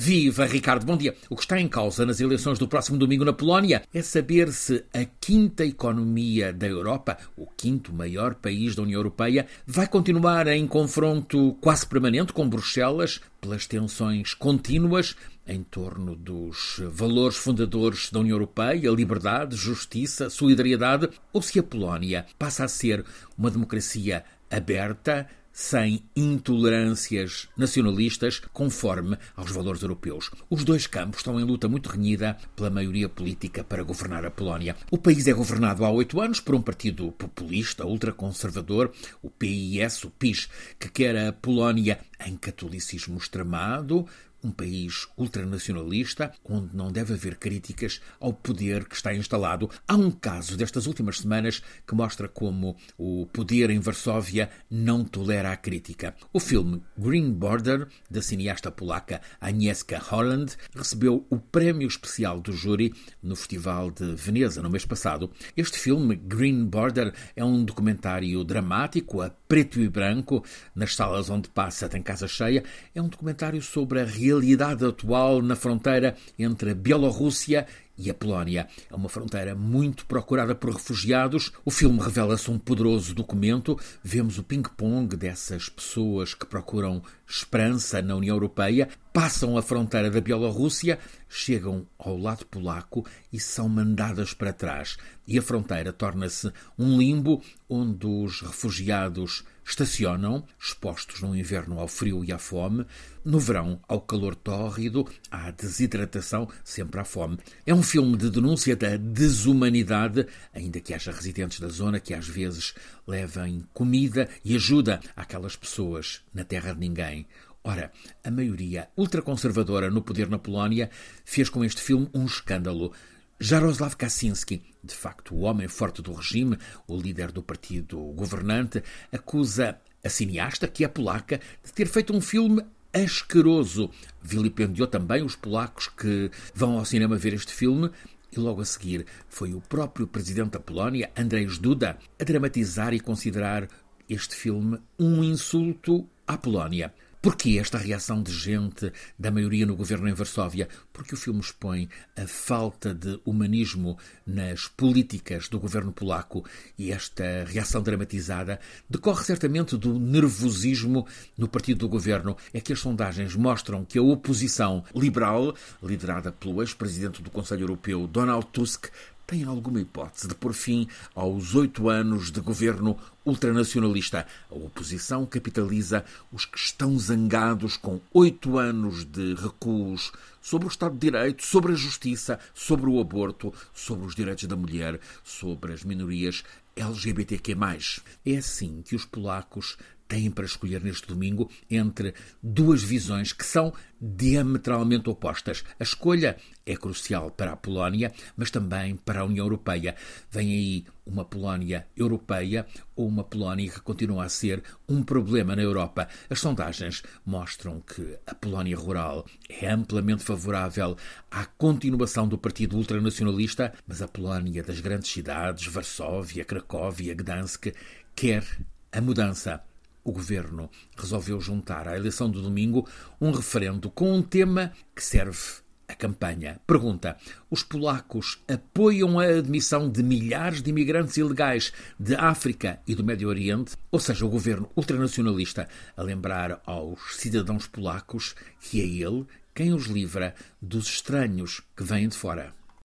Viva, Ricardo, bom dia. O que está em causa nas eleições do próximo domingo na Polónia é saber se a quinta economia da Europa, o quinto maior país da União Europeia, vai continuar em confronto quase permanente com Bruxelas pelas tensões contínuas em torno dos valores fundadores da União Europeia, liberdade, justiça, solidariedade, ou se a Polónia passa a ser uma democracia aberta, sem intolerâncias nacionalistas, conforme aos valores europeus. Os dois campos estão em luta muito renhida pela maioria política para governar a Polónia. O país é governado há oito anos por um partido populista, ultraconservador, o PIS, o PIS, que quer a Polónia em catolicismo extremado, um país ultranacionalista, onde não deve haver críticas ao poder que está instalado. Há um caso destas últimas semanas que mostra como o poder em Varsóvia não tolera a crítica. O filme Green Border, da cineasta polaca Agnieszka Holland, recebeu o prémio especial do júri no Festival de Veneza no mês passado. Este filme, Green Border, é um documentário dramático, a preto e branco, nas salas onde passa tem casa cheia. É um documentário sobre a realidade atual na fronteira entre a Bielorrússia e a Polónia. É uma fronteira muito procurada por refugiados. O filme revela-se um poderoso documento. Vemos o ping-pong dessas pessoas que procuram esperança na União Europeia, passam a fronteira da Bielorrússia, chegam ao lado polaco e são mandadas para trás. E a fronteira torna-se um limbo onde os refugiados estacionam, expostos no inverno ao frio e à fome, no verão ao calor tórrido, à desidratação, sempre à fome. É um filme de denúncia da desumanidade, ainda que haja residentes da zona que às vezes levem comida e ajuda àquelas pessoas na terra de ninguém. Ora, a maioria ultraconservadora no poder na Polónia fez com este filme um escândalo. Jaroslav Kaczynski, de facto o homem forte do regime, o líder do partido governante, acusa a cineasta, que é polaca, de ter feito um filme asqueroso. Vilipendiou também os polacos que vão ao cinema ver este filme e logo a seguir foi o próprio presidente da Polónia, Andrzej Duda, a dramatizar e considerar este filme um insulto à Polónia. Porquê esta reação de gente da maioria no governo em Varsóvia? Porque o filme expõe a falta de humanismo nas políticas do governo polaco e esta reação dramatizada decorre certamente do nervosismo no partido do governo. É que as sondagens mostram que a oposição liberal, liderada pelo ex-presidente do Conselho Europeu, Donald Tusk, tem alguma hipótese de pôr fim aos oito anos de governo ultranacionalista. A oposição capitaliza os que estão zangados com oito anos de recuos sobre o Estado de Direito, sobre a justiça, sobre o aborto, sobre os direitos da mulher, sobre as minorias LGBTQ. É assim que os polacos têm para escolher neste domingo entre duas visões que são diametralmente opostas. A escolha é crucial para a Polónia, mas também para a União Europeia. Vem aí uma Polónia europeia ou uma Polónia que continua a ser um problema na Europa. As sondagens mostram que a Polónia rural é amplamente favorável à continuação do partido ultranacionalista, mas a Polónia das grandes cidades, Varsóvia, Cracóvia, Gdansk, quer a mudança o governo resolveu juntar à eleição do domingo um referendo com um tema que serve a campanha. Pergunta: os polacos apoiam a admissão de milhares de imigrantes ilegais de África e do Médio Oriente? Ou seja, o governo ultranacionalista a lembrar aos cidadãos polacos que é ele quem os livra dos estranhos que vêm de fora.